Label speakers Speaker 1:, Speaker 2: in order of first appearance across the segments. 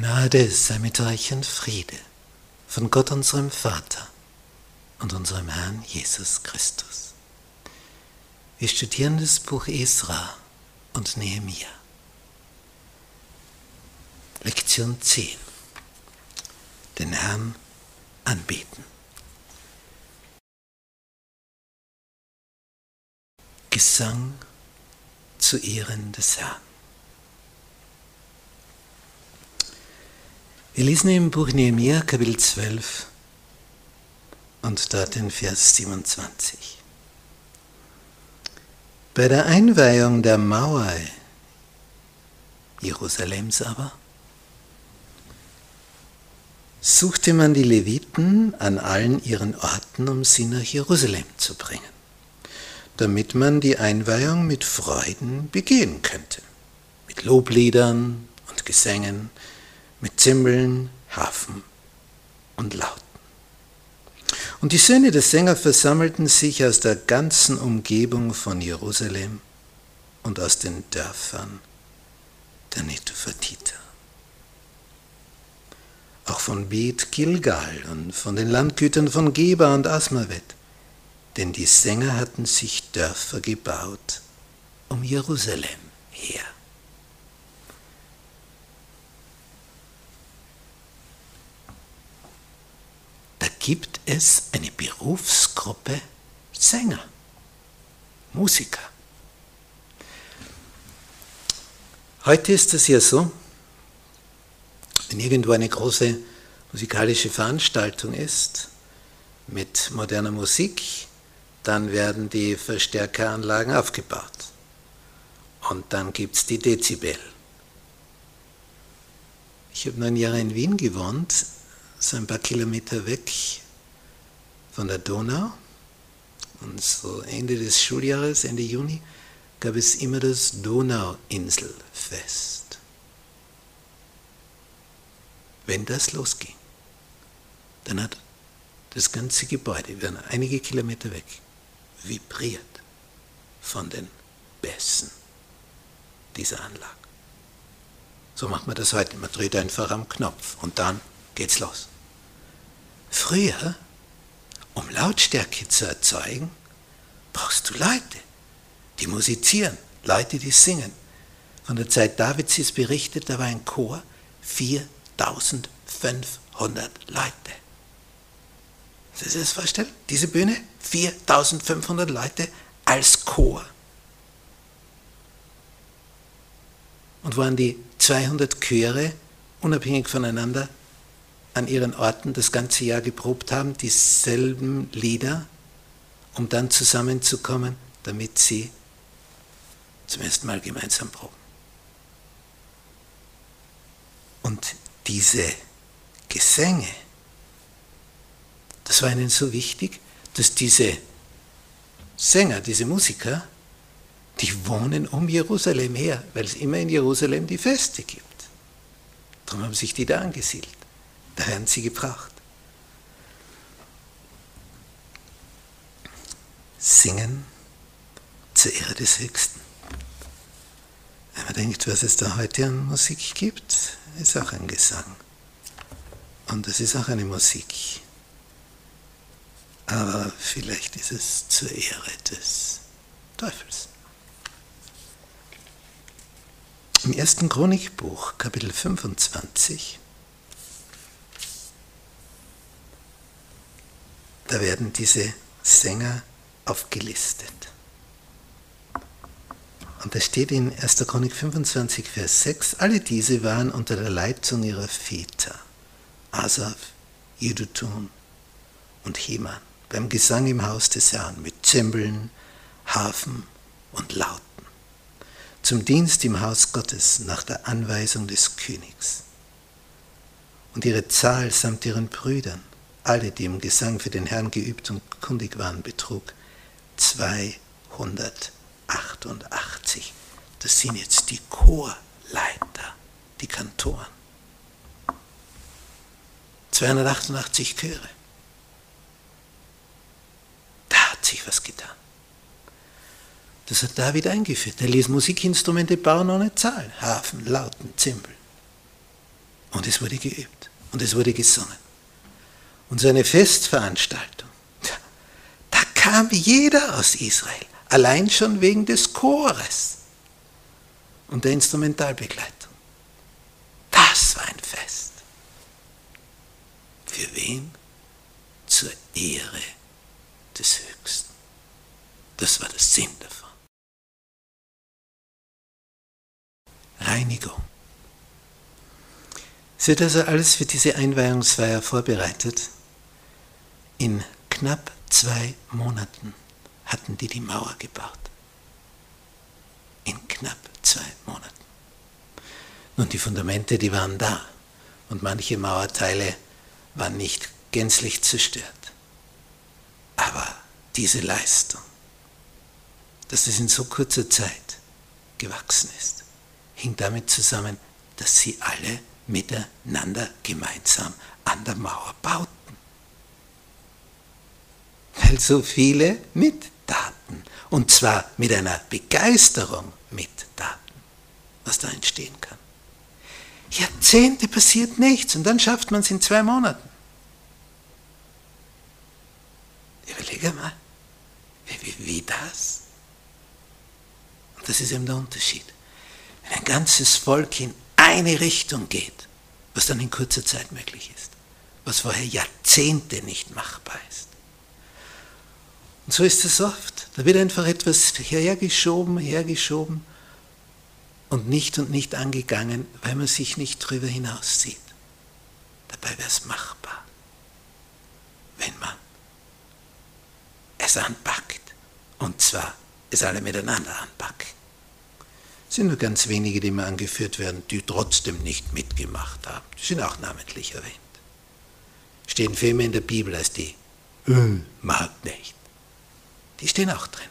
Speaker 1: Gnade sei mit euch und Friede von Gott unserem Vater und unserem Herrn Jesus Christus. Wir studieren das Buch Esra und Nehemia. Lektion 10. Den Herrn anbeten. Gesang zu Ehren des Herrn. Wir lesen im Buch Nehemiah Kapitel 12 und dort den Vers 27. Bei der Einweihung der Mauer Jerusalems aber suchte man die Leviten an allen ihren Orten, um sie nach Jerusalem zu bringen, damit man die Einweihung mit Freuden begehen könnte, mit Lobliedern und Gesängen, mit Zimbeln, Hafen und Lauten. Und die Söhne der Sänger versammelten sich aus der ganzen Umgebung von Jerusalem und aus den Dörfern der Netophatiter. Auch von Bet Gilgal und von den Landgütern von Geba und Asmavet, denn die Sänger hatten sich Dörfer gebaut um Jerusalem her. Gibt es eine Berufsgruppe Sänger, Musiker. Heute ist es ja so, wenn irgendwo eine große musikalische Veranstaltung ist mit moderner Musik, dann werden die Verstärkeranlagen aufgebaut. Und dann gibt es die Dezibel. Ich habe neun Jahre in Wien gewohnt so ein paar Kilometer weg von der Donau. Und so Ende des Schuljahres, Ende Juni, gab es immer das Donauinselfest. Wenn das losging, dann hat das ganze Gebäude, wir waren einige Kilometer weg, vibriert von den Bässen dieser Anlage. So macht man das heute. Man dreht einfach am Knopf und dann geht's los. Früher, um Lautstärke zu erzeugen, brauchst du Leute, die musizieren, Leute, die singen. Von der Zeit Davids ist berichtet, da war ein Chor, 4500 Leute. Sie sich das vorstellen? Diese Bühne, 4500 Leute als Chor. Und waren die 200 Chöre unabhängig voneinander an ihren Orten das ganze Jahr geprobt haben, dieselben Lieder, um dann zusammenzukommen, damit sie zum ersten Mal gemeinsam proben. Und diese Gesänge, das war ihnen so wichtig, dass diese Sänger, diese Musiker, die wohnen um Jerusalem her, weil es immer in Jerusalem die Feste gibt. Darum haben sich die da angesiedelt. Da werden sie gebracht. Singen zur Ehre des Höchsten. Wenn man denkt, was es da heute an Musik gibt, ist auch ein Gesang. Und das ist auch eine Musik. Aber vielleicht ist es zur Ehre des Teufels. Im ersten Chronikbuch, Kapitel 25, da werden diese Sänger aufgelistet. Und da steht in 1. Chronik 25, Vers 6, alle diese waren unter der Leitung ihrer Väter, Asaf, Jedutun und Heman, beim Gesang im Haus des Herrn mit Zimbeln, Hafen und Lauten, zum Dienst im Haus Gottes nach der Anweisung des Königs. Und ihre Zahl samt ihren Brüdern alle, die im Gesang für den Herrn geübt und kundig waren, betrug 288. Das sind jetzt die Chorleiter, die Kantoren. 288 Chöre. Da hat sich was getan. Das hat David eingeführt. Er ließ Musikinstrumente bauen ohne Zahlen. Hafen, Lauten, Zimbel. Und es wurde geübt und es wurde gesungen. Und so eine Festveranstaltung, da kam jeder aus Israel, allein schon wegen des Chores und der Instrumentalbegleitung. Das war ein Fest. Für wen? Zur Ehre des Höchsten. Das war der Sinn davon. Reinigung. Es wird also alles für diese Einweihungsfeier vorbereitet. In knapp zwei Monaten hatten die die Mauer gebaut. In knapp zwei Monaten. Nun, die Fundamente, die waren da. Und manche Mauerteile waren nicht gänzlich zerstört. Aber diese Leistung, dass es in so kurzer Zeit gewachsen ist, hing damit zusammen, dass sie alle miteinander gemeinsam an der Mauer bauten. Weil so viele mittaten. Und zwar mit einer Begeisterung mittaten, was da entstehen kann. Jahrzehnte passiert nichts und dann schafft man es in zwei Monaten. Überlege mal, wie, wie, wie das? Und das ist eben der Unterschied. Wenn ein ganzes Volk in eine Richtung geht, was dann in kurzer Zeit möglich ist, was vorher Jahrzehnte nicht machbar ist. Und so ist es oft. Da wird einfach etwas hergeschoben, hergeschoben und nicht und nicht angegangen, weil man sich nicht drüber hinaus sieht. Dabei wäre es machbar, wenn man es anpackt. Und zwar es alle miteinander anpacken. Es sind nur ganz wenige, die mal angeführt werden, die trotzdem nicht mitgemacht haben. Die sind auch namentlich erwähnt. Stehen viel mehr in der Bibel als die äh, mag nicht. Die stehen auch drinnen.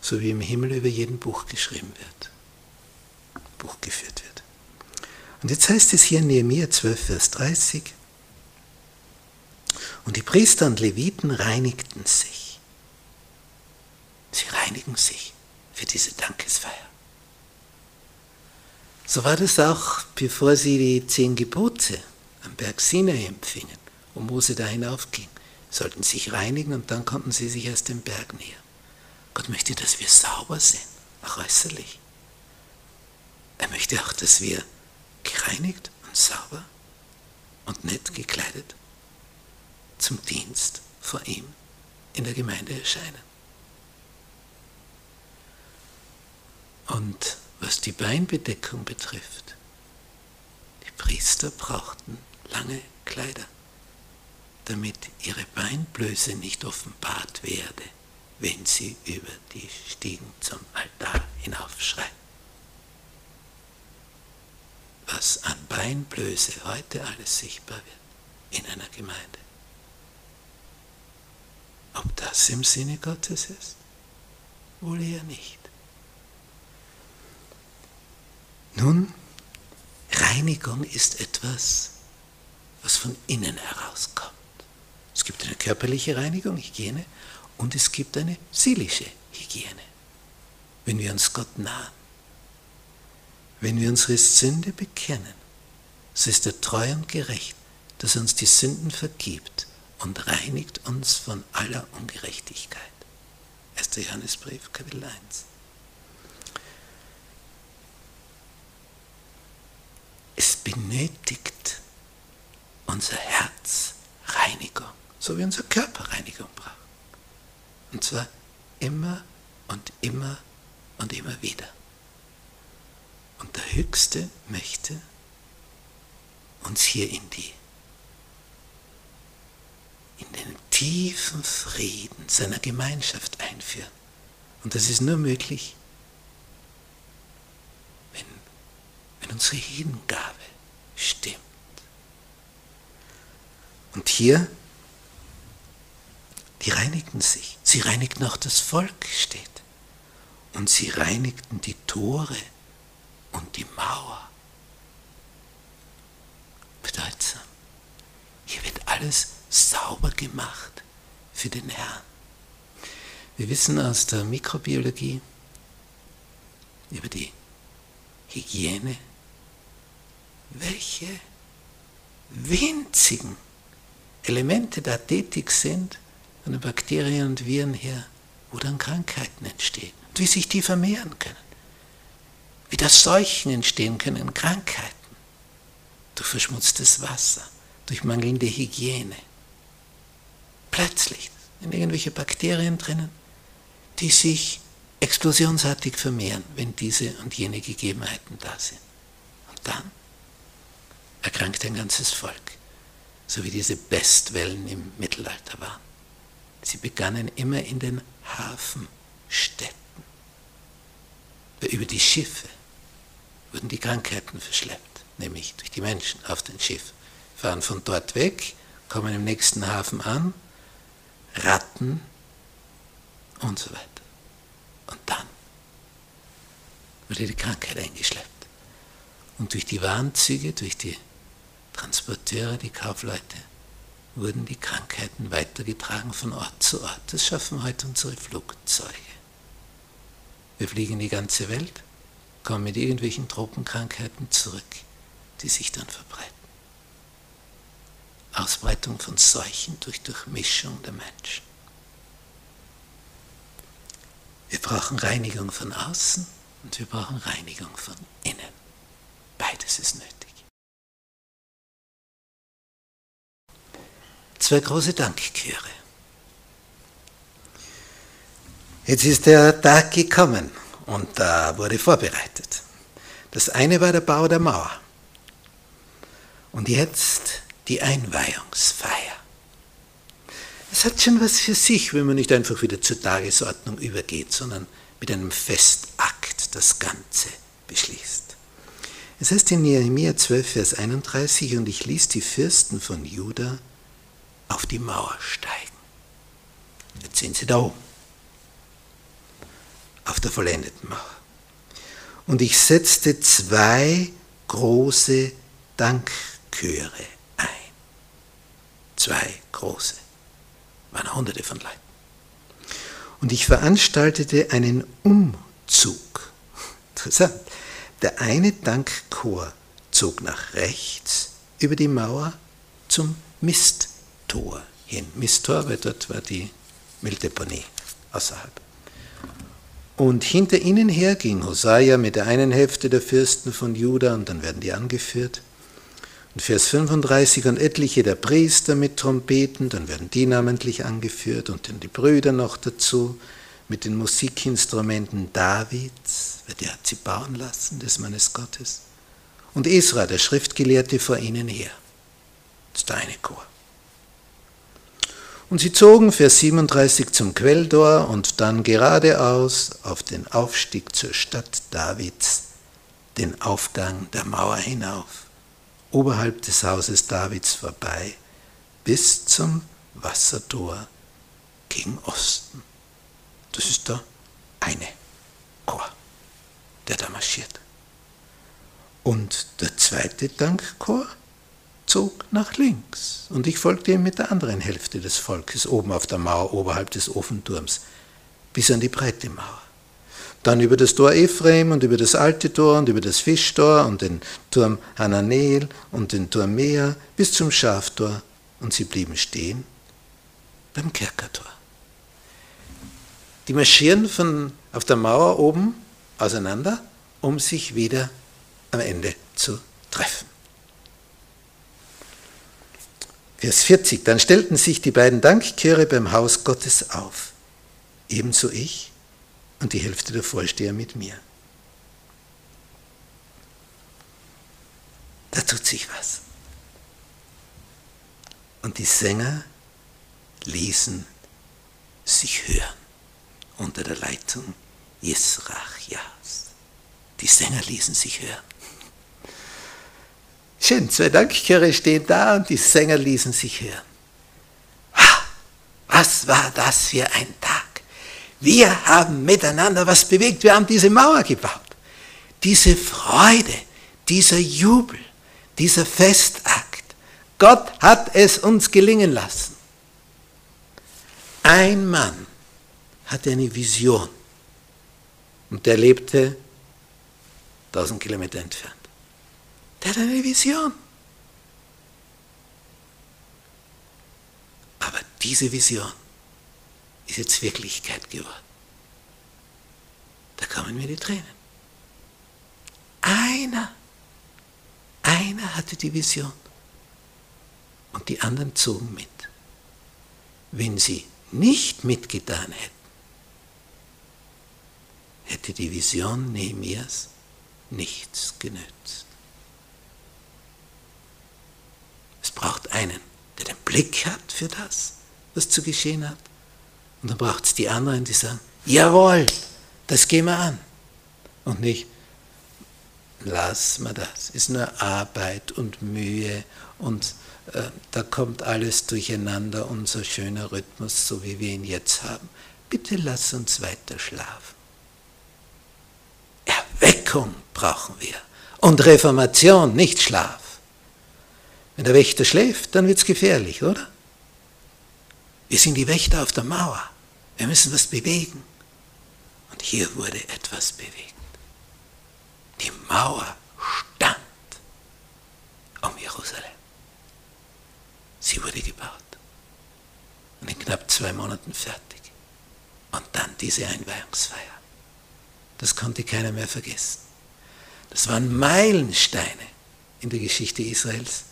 Speaker 1: So wie im Himmel über jedem Buch geschrieben wird, Buch geführt wird. Und jetzt heißt es hier in Nehemiah 12, Vers 30, und die Priester und Leviten reinigten sich. Sie reinigen sich für diese Dankesfeier. So war das auch, bevor sie die zehn Gebote am Berg Sinai empfingen, wo Mose da hinaufging. Sollten sich reinigen und dann konnten sie sich erst dem Berg nähern. Gott möchte, dass wir sauber sind, auch äußerlich. Er möchte auch, dass wir gereinigt und sauber und nett gekleidet zum Dienst vor ihm in der Gemeinde erscheinen. Und was die Beinbedeckung betrifft, die Priester brauchten lange Kleider, damit ihre Beinblöße nicht offenbart werde, wenn sie über die Stiegen zum Altar hinaufschreiten. Was an Beinblöße heute alles sichtbar wird in einer Gemeinde. Ob das im Sinne Gottes ist? Wohl eher nicht. Nun, Reinigung ist etwas, was von innen herauskommt. Es gibt eine körperliche Reinigung, Hygiene, und es gibt eine seelische Hygiene. Wenn wir uns Gott nahen, wenn wir unsere Sünde bekennen, so ist er treu und gerecht, dass er uns die Sünden vergibt und reinigt uns von aller Ungerechtigkeit. 1. Johannesbrief, Kapitel 1. Es benötigt unser Herz Reinigung, so wie unser Körper Reinigung braucht. Und zwar immer und immer und immer wieder. Und der Höchste möchte uns hier in die in den tiefen Frieden seiner Gemeinschaft einführen. Und das ist nur möglich, wenn, wenn unsere Hingabe stimmt. Und hier, die reinigten sich. Sie reinigten auch das Volk, steht. Und sie reinigten die Tore und die Mauer. Bedeutsam. Hier wird alles sauber gemacht für den Herrn. Wir wissen aus der Mikrobiologie über die Hygiene welche winzigen Elemente da tätig sind, von den Bakterien und Viren her, wo dann Krankheiten entstehen und wie sich die vermehren können. Wie das Seuchen entstehen können, Krankheiten durch verschmutztes Wasser, durch mangelnde Hygiene. Plötzlich sind irgendwelche Bakterien drinnen, die sich explosionsartig vermehren, wenn diese und jene Gegebenheiten da sind. Und dann erkrankt ein ganzes Volk, so wie diese Bestwellen im Mittelalter waren. Sie begannen immer in den Hafenstädten. Über die Schiffe wurden die Krankheiten verschleppt, nämlich durch die Menschen auf den Schiff. Fahren von dort weg, kommen im nächsten Hafen an, Ratten und so weiter. Und dann wurde die Krankheit eingeschleppt. Und durch die Warnzüge, durch die Transporteure, die Kaufleute, wurden die Krankheiten weitergetragen von Ort zu Ort. Das schaffen heute unsere Flugzeuge. Wir fliegen die ganze Welt, kommen mit irgendwelchen Tropenkrankheiten zurück, die sich dann verbreiten. Ausbreitung von Seuchen durch Durchmischung der Menschen. Wir brauchen Reinigung von außen und wir brauchen Reinigung von innen. Beides ist nötig. Zwei große Dankchöre. Jetzt ist der Tag gekommen und da wurde vorbereitet. Das eine war der Bau der Mauer. Und jetzt die Einweihungsfeier. Es hat schon was für sich, wenn man nicht einfach wieder zur Tagesordnung übergeht, sondern mit einem Festakt das Ganze beschließt. Es heißt in Nehemiah 12, Vers 31, und ich ließ die Fürsten von Juda auf die Mauer steigen. Jetzt sind sie da oben, auf der vollendeten Mauer. Und ich setzte zwei große Dankchöre ein. Zwei große waren hunderte von Leuten. Und ich veranstaltete einen Umzug. Interessant. Der eine Dankchor zog nach rechts über die Mauer zum Misttor hin. Misttor, weil dort war die Mülldeponie außerhalb. Und hinter ihnen her ging Hosea mit der einen Hälfte der Fürsten von Juda, und dann werden die angeführt. Und Vers 35, und etliche der Priester mit Trompeten, dann werden die namentlich angeführt und dann die Brüder noch dazu mit den Musikinstrumenten Davids, weil der hat sie bauen lassen, des Mannes Gottes. Und Esra, der Schriftgelehrte, vor ihnen her. Das ist der eine Chor. Und sie zogen, Vers 37, zum Quelltor und dann geradeaus auf den Aufstieg zur Stadt Davids, den Aufgang der Mauer hinauf oberhalb des Hauses Davids vorbei bis zum Wassertor gegen Osten. Das ist der eine Chor, der da marschiert. Und der zweite Dankchor zog nach links und ich folgte ihm mit der anderen Hälfte des Volkes oben auf der Mauer oberhalb des Ofenturms bis an die breite Mauer. Dann über das Tor Ephraim und über das alte Tor und über das Fischtor und den Turm Hananel und den Turm Mea bis zum Schaftor und sie blieben stehen beim Kerkertor. Die marschieren von auf der Mauer oben auseinander, um sich wieder am Ende zu treffen. Vers 40. Dann stellten sich die beiden Dankchöre beim Haus Gottes auf. Ebenso ich und die Hälfte der Vorsteher mit mir. Da tut sich was. Und die Sänger ließen sich hören unter der Leitung Jesrachjas. Die Sänger ließen sich hören. Schön, zwei Dankchöre stehen da und die Sänger ließen sich hören. Was war das für ein Tag? Wir haben miteinander was bewegt. Wir haben diese Mauer gebaut. Diese Freude, dieser Jubel, dieser Festakt. Gott hat es uns gelingen lassen. Ein Mann hatte eine Vision und der lebte 1000 Kilometer entfernt. Der Er hat eine Vision. Aber diese Vision ist jetzt Wirklichkeit geworden. Da kommen mir die Tränen. Einer, einer hatte die Vision und die anderen zogen mit. Wenn sie nicht mitgetan hätten, hätte die Vision Nehemias nichts genützt. Es einen, der den Blick hat für das, was zu geschehen hat. Und dann braucht es die anderen, die sagen, jawohl, das gehen wir an. Und nicht, lass mal das, ist nur Arbeit und Mühe und äh, da kommt alles durcheinander, unser schöner Rhythmus, so wie wir ihn jetzt haben. Bitte lass uns weiter schlafen. Erweckung brauchen wir und Reformation, nicht Schlaf. Wenn der Wächter schläft, dann wird es gefährlich, oder? Wir sind die Wächter auf der Mauer. Wir müssen was bewegen. Und hier wurde etwas bewegt. Die Mauer stand um Jerusalem. Sie wurde gebaut. Und in knapp zwei Monaten fertig. Und dann diese Einweihungsfeier. Das konnte keiner mehr vergessen. Das waren Meilensteine in der Geschichte Israels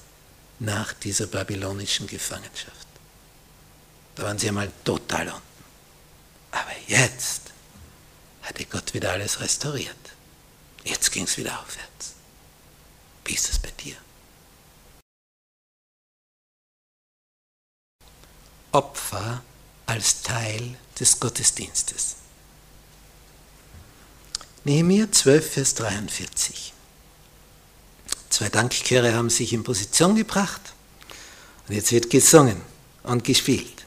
Speaker 1: nach dieser babylonischen Gefangenschaft. Da waren sie einmal total unten. Aber jetzt hatte Gott wieder alles restauriert. Jetzt ging es wieder aufwärts. Wie ist es bei dir? Opfer als Teil des Gottesdienstes. Nehemiah 12, Vers 43. Zwei Dankchöre haben sich in Position gebracht und jetzt wird gesungen und gespielt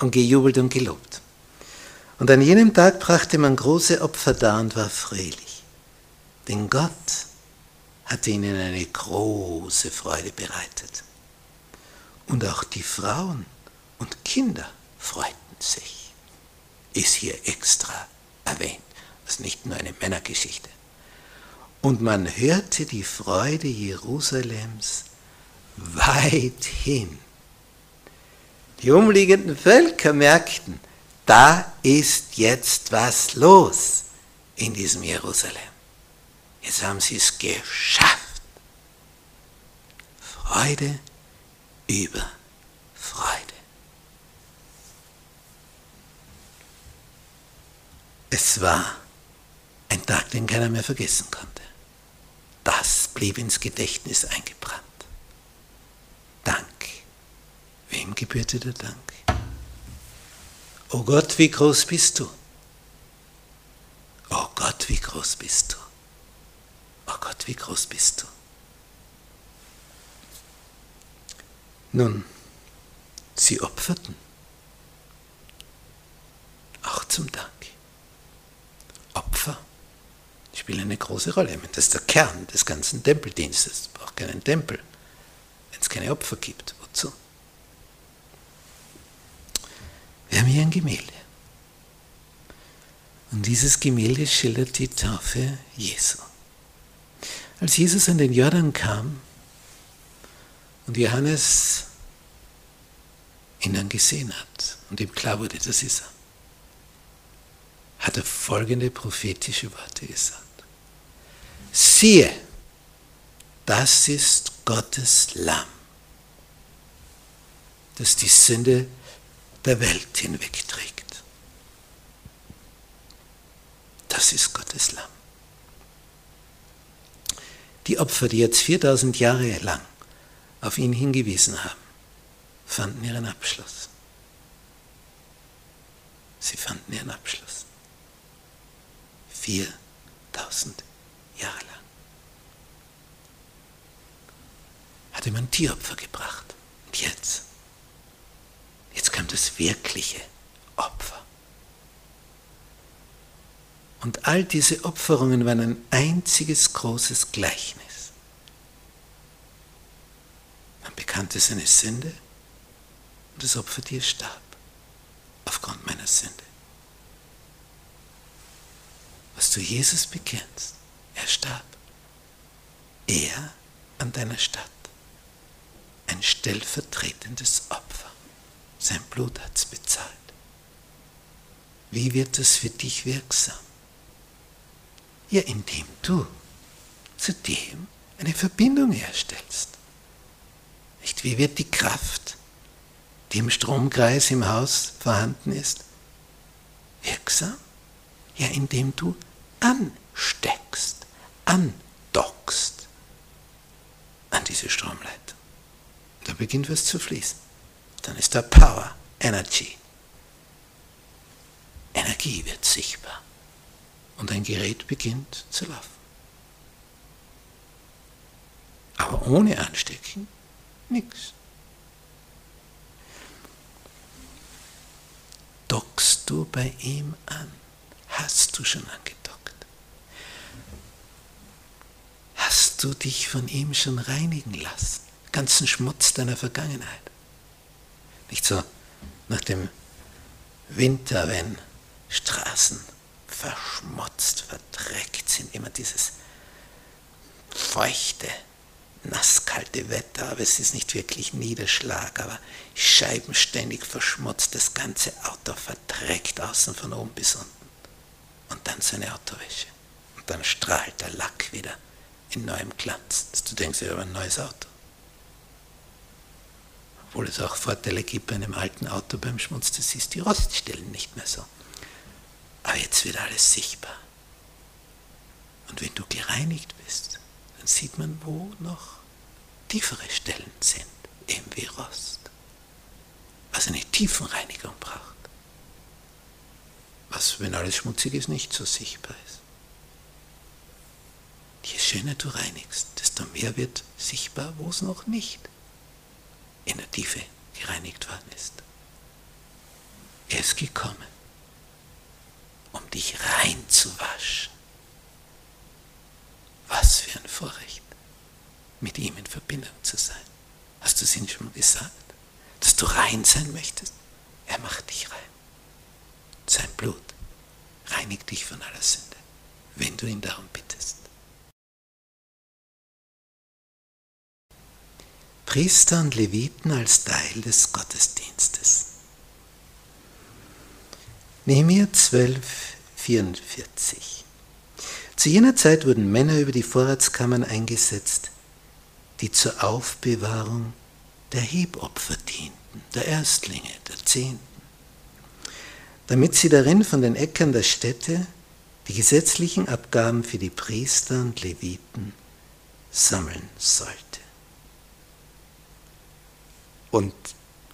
Speaker 1: und gejubelt und gelobt. Und an jenem Tag brachte man große Opfer dar und war fröhlich, denn Gott hatte ihnen eine große Freude bereitet. Und auch die Frauen und Kinder freuten sich. Ist hier extra erwähnt. Das ist nicht nur eine Männergeschichte. Und man hörte die Freude Jerusalems weithin. Die umliegenden Völker merkten, da ist jetzt was los in diesem Jerusalem. Jetzt haben sie es geschafft. Freude über Freude. Es war ein Tag, den keiner mehr vergessen konnte. Das blieb ins Gedächtnis eingebrannt. Dank. Wem gebührte der Dank? O Gott, wie groß bist du? O Gott, wie groß bist du? O Gott, wie groß bist du? Nun, sie opferten. Auch zum Dank. Spielen eine große Rolle. Das ist der Kern des ganzen Tempeldienstes. Es braucht keinen Tempel, wenn es keine Opfer gibt. Wozu? Wir haben hier ein Gemälde. Und dieses Gemälde schildert die Taufe Jesu. Als Jesus an den Jordan kam und Johannes ihn dann gesehen hat und ihm klar wurde, das ist er, hat er folgende prophetische Worte gesagt. Siehe, das ist Gottes Lamm, das die Sünde der Welt hinwegträgt. Das ist Gottes Lamm. Die Opfer, die jetzt 4000 Jahre lang auf ihn hingewiesen haben, fanden ihren Abschluss. Sie fanden ihren Abschluss. 4000 Jahre lang. Hatte man Tieropfer gebracht. Und jetzt? Jetzt kam das wirkliche Opfer. Und all diese Opferungen waren ein einziges großes Gleichnis. Man bekannte seine Sünde und das Opfertier starb aufgrund meiner Sünde. Was du Jesus bekennst, er starb. Er an deiner Stadt. Ein stellvertretendes Opfer. Sein Blut hat es bezahlt. Wie wird es für dich wirksam? Ja, indem du zu dem eine Verbindung herstellst. Nicht? Wie wird die Kraft, die im Stromkreis im Haus vorhanden ist, wirksam? Ja, indem du ansteckst, andockst an diese Stromleitung. Beginnt was zu fließen. Dann ist da Power, Energy. Energie wird sichtbar und ein Gerät beginnt zu laufen. Aber ohne Anstecken nichts. Dockst du bei ihm an? Hast du schon angedockt? Hast du dich von ihm schon reinigen lassen? Ganzen Schmutz deiner Vergangenheit. Nicht so nach dem Winter, wenn Straßen verschmutzt, verdreckt sind, immer dieses feuchte, nasskalte Wetter, aber es ist nicht wirklich Niederschlag, aber Scheiben ständig verschmutzt, das ganze Auto verdreckt außen von oben bis unten. Und dann seine Autowäsche. Und dann strahlt der Lack wieder in neuem Glanz, dass du denkst, ich habe ein neues Auto. Obwohl es auch Vorteile gibt bei einem alten Auto beim Schmutz, das ist die Roststellen nicht mehr so. Aber jetzt wird alles sichtbar. Und wenn du gereinigt bist, dann sieht man, wo noch tiefere Stellen sind, eben wie Rost. Was eine Tiefenreinigung braucht. Was, wenn alles schmutzig ist, nicht so sichtbar ist. Je schöner du reinigst, desto mehr wird sichtbar, wo es noch nicht in der Tiefe gereinigt worden ist. Er ist gekommen, um dich reinzuwaschen. Was für ein Vorrecht, mit ihm in Verbindung zu sein. Hast du es ihm schon gesagt? Dass du rein sein möchtest? Er macht dich rein. Sein Blut reinigt dich von aller Sünde, wenn du ihn darum bittest. Priester und Leviten als Teil des Gottesdienstes. Nehemiah 12, 44. Zu jener Zeit wurden Männer über die Vorratskammern eingesetzt, die zur Aufbewahrung der Hebopfer dienten, der Erstlinge, der Zehnten, damit sie darin von den Äckern der Städte die gesetzlichen Abgaben für die Priester und Leviten sammeln sollte. Und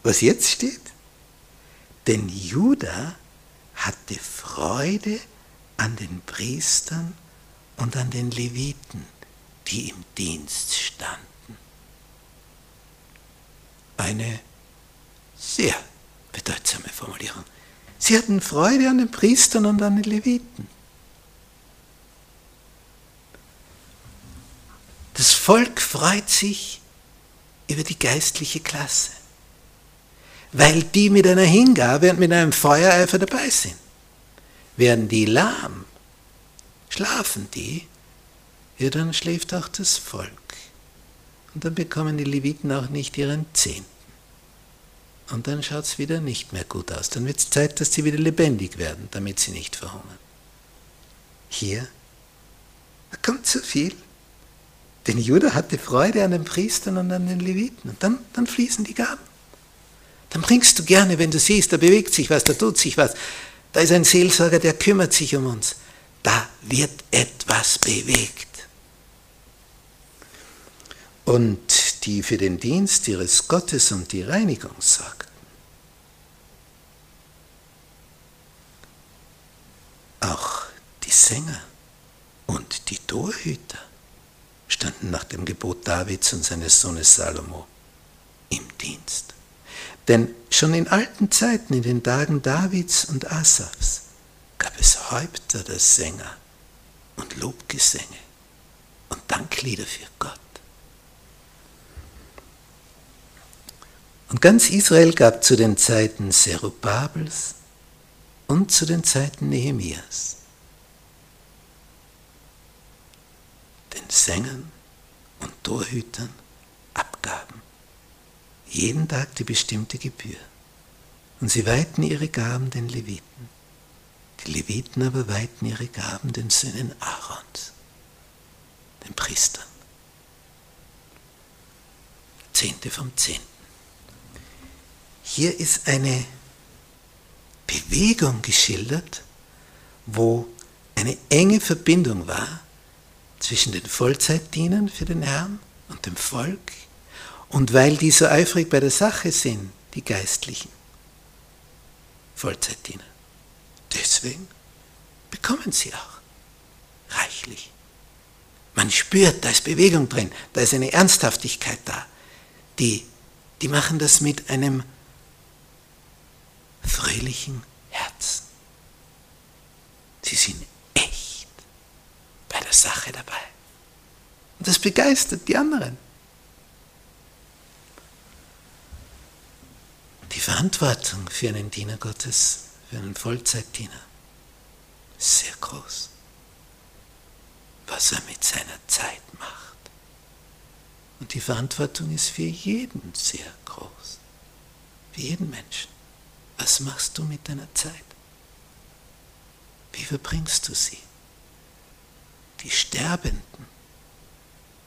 Speaker 1: was jetzt steht? Denn Judah hatte Freude an den Priestern und an den Leviten, die im Dienst standen. Eine sehr bedeutsame Formulierung. Sie hatten Freude an den Priestern und an den Leviten. Das Volk freut sich über die geistliche Klasse, weil die mit einer Hingabe und mit einem Feuereifer dabei sind. Werden die lahm, schlafen die, ja dann schläft auch das Volk. Und dann bekommen die Leviten auch nicht ihren Zehnten. Und dann schaut es wieder nicht mehr gut aus. Dann wird es Zeit, dass sie wieder lebendig werden, damit sie nicht verhungern. Hier da kommt zu viel. Denn Judah hatte Freude an den Priestern und an den Leviten. Und dann, dann fließen die Gaben. Dann bringst du gerne, wenn du siehst, da bewegt sich was, da tut sich was. Da ist ein Seelsorger, der kümmert sich um uns. Da wird etwas bewegt. Und die für den Dienst ihres Gottes und die Reinigung sorgten. Auch die Sänger und die Torhüter standen nach dem Gebot Davids und seines Sohnes Salomo im Dienst. Denn schon in alten Zeiten, in den Tagen Davids und Asafs, gab es Häupter der Sänger und Lobgesänge und Danklieder für Gott. Und ganz Israel gab zu den Zeiten Zerubabels und zu den Zeiten Nehemias den Sängern und Torhütern abgaben. Jeden Tag die bestimmte Gebühr. Und sie weihten ihre Gaben den Leviten. Die Leviten aber weihten ihre Gaben den Söhnen Aarons, den Priestern. Zehnte vom Zehnten. Hier ist eine Bewegung geschildert, wo eine enge Verbindung war zwischen den Vollzeitdienern für den Herrn und dem Volk. Und weil die so eifrig bei der Sache sind, die Geistlichen, Vollzeitdiener, deswegen bekommen sie auch reichlich. Man spürt, da ist Bewegung drin, da ist eine Ernsthaftigkeit da. Die, die machen das mit einem fröhlichen Herzen. Sie sind der Sache dabei. Und das begeistert die anderen. Die Verantwortung für einen Diener Gottes, für einen Vollzeitdiener, ist sehr groß. Was er mit seiner Zeit macht. Und die Verantwortung ist für jeden sehr groß. Für jeden Menschen. Was machst du mit deiner Zeit? Wie verbringst du sie? Die Sterbenden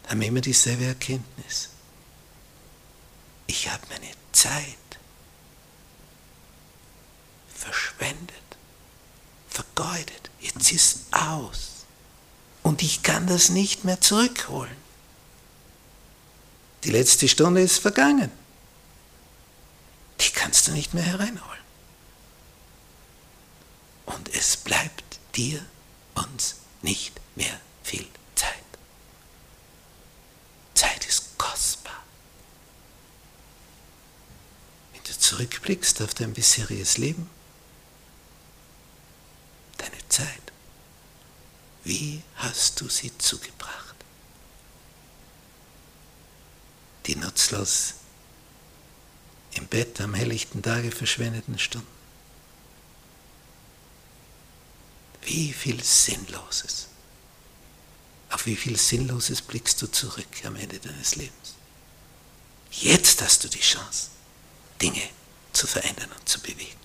Speaker 1: haben immer dieselbe Erkenntnis. Ich habe meine Zeit verschwendet, vergeudet. Jetzt ist aus. Und ich kann das nicht mehr zurückholen. Die letzte Stunde ist vergangen. Die kannst du nicht mehr hereinholen und es bleibt dir, uns nicht mehr viel Zeit. Zeit ist kostbar. Wenn du zurückblickst auf dein bisheriges Leben, deine Zeit, wie hast du sie zugebracht? Die nutzlos im Bett am helllichten Tage verschwendeten Stunden Wie viel Sinnloses. Auf wie viel Sinnloses blickst du zurück am Ende deines Lebens? Jetzt hast du die Chance, Dinge zu verändern und zu bewegen.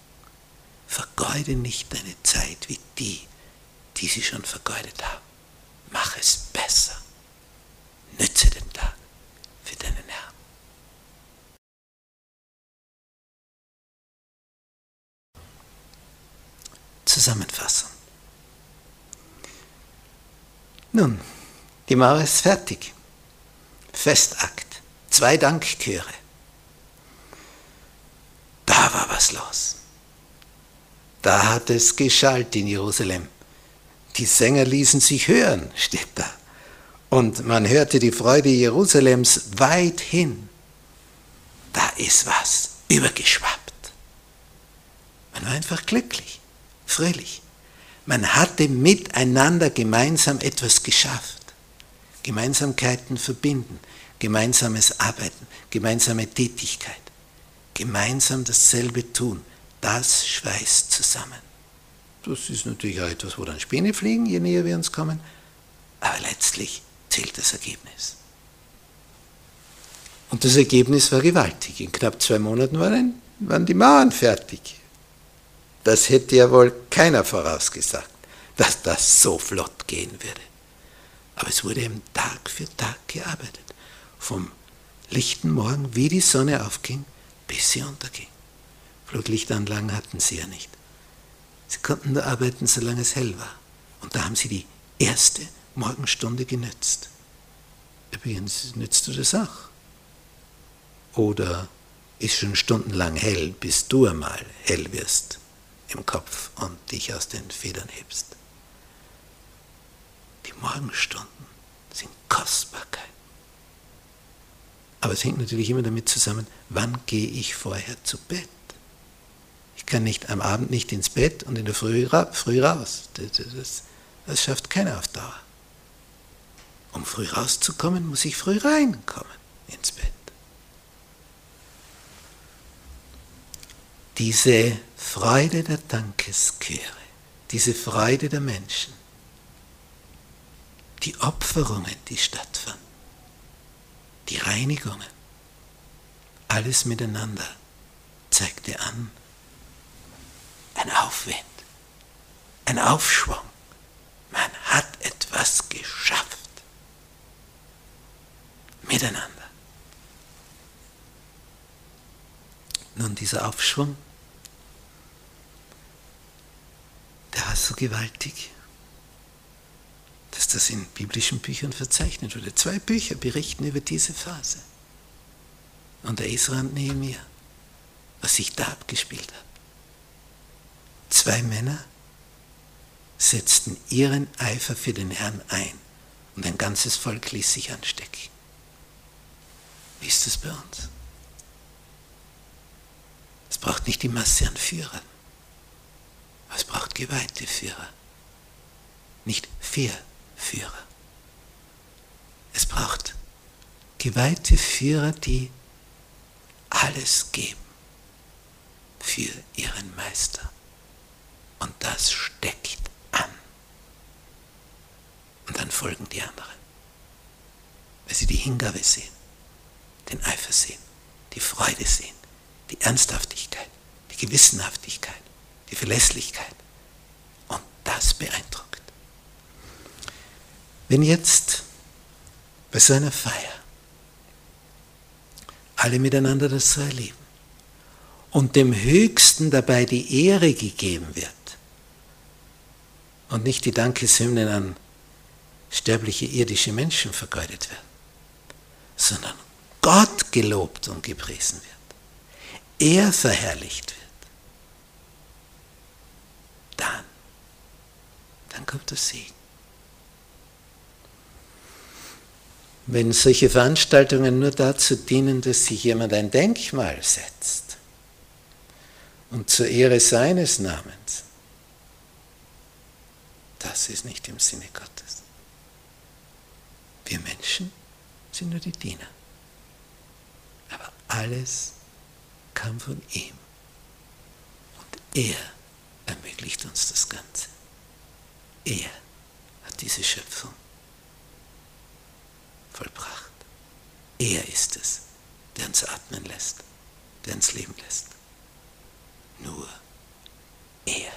Speaker 1: Vergeude nicht deine Zeit wie die, die sie schon vergeudet haben. Mach es besser. Nütze den Tag für deinen Herrn. Zusammenfassung. Nun, die Mauer ist fertig. Festakt. Zwei Dankchöre. Da war was los. Da hat es geschallt in Jerusalem. Die Sänger ließen sich hören, steht da. Und man hörte die Freude Jerusalems weit hin. Da ist was übergeschwappt. Man war einfach glücklich, fröhlich. Man hatte miteinander gemeinsam etwas geschafft. Gemeinsamkeiten verbinden, gemeinsames Arbeiten, gemeinsame Tätigkeit, gemeinsam dasselbe tun, das schweißt zusammen. Das ist natürlich auch etwas, wo dann Späne fliegen, je näher wir uns kommen, aber letztlich zählt das Ergebnis. Und das Ergebnis war gewaltig. In knapp zwei Monaten waren, die Mauern fertig. Das hätte ja wohl keiner vorausgesagt, dass das so flott gehen würde. Aber es wurde eben Tag für Tag gearbeitet. Vom lichten Morgen, wie die Sonne aufging, bis sie unterging. Fluglichtanlagen hatten sie ja nicht. Sie konnten nur arbeiten, solange es hell war. Und da haben sie die erste Morgenstunde genützt. Übrigens nützt du das auch. Oder ist schon stundenlang hell, bis du einmal hell wirst im Kopf und dich aus den Federn hebst. Die Morgenstunden sind Kostbarkeit. Aber es hängt natürlich immer damit zusammen, wann gehe ich vorher zu Bett. Ich kann nicht am Abend nicht ins Bett und in der Früh, früh raus. Das, das, das schafft keiner auf Dauer. Um früh rauszukommen, muss ich früh reinkommen ins Bett. Diese Freude der Dankesköre, diese Freude der Menschen, die Opferungen, die stattfanden, die Reinigungen, alles miteinander zeigte an, ein Aufwind, ein Aufschwung. Man hat etwas geschafft. Miteinander. Nun, dieser Aufschwung, der war so gewaltig, dass das in biblischen Büchern verzeichnet wurde. Zwei Bücher berichten über diese Phase. Und der Esra und Nehemiah, was sich da abgespielt hat. Zwei Männer setzten ihren Eifer für den Herrn ein und ein ganzes Volk ließ sich anstecken. Wie ist das bei uns? Es braucht nicht die Masse an Führern, es braucht geweihte Führer, nicht vier Führer. Es braucht geweihte Führer, die alles geben für ihren Meister. Und das steckt an. Und dann folgen die anderen, weil sie die Hingabe sehen, den Eifer sehen, die Freude sehen, die Ernsthaftigkeit, die Gewissenhaftigkeit, die Verlässlichkeit. Und das beeindruckt. Wenn jetzt bei so einer Feier alle miteinander das so erleben und dem Höchsten dabei die Ehre gegeben wird und nicht die Dankeshymnen an sterbliche irdische Menschen vergeudet werden, sondern Gott gelobt und gepriesen wird, er verherrlicht wird, dann, dann kommt der Segen. wenn solche Veranstaltungen nur dazu dienen, dass sich jemand ein Denkmal setzt und zur Ehre seines Namens, das ist nicht im Sinne Gottes. Wir Menschen sind nur die Diener. Aber alles kam von ihm. Und er ermöglicht uns das Ganze. Er hat diese Schöpfung vollbracht. Er ist es, der uns atmen lässt, der uns leben lässt. Nur er.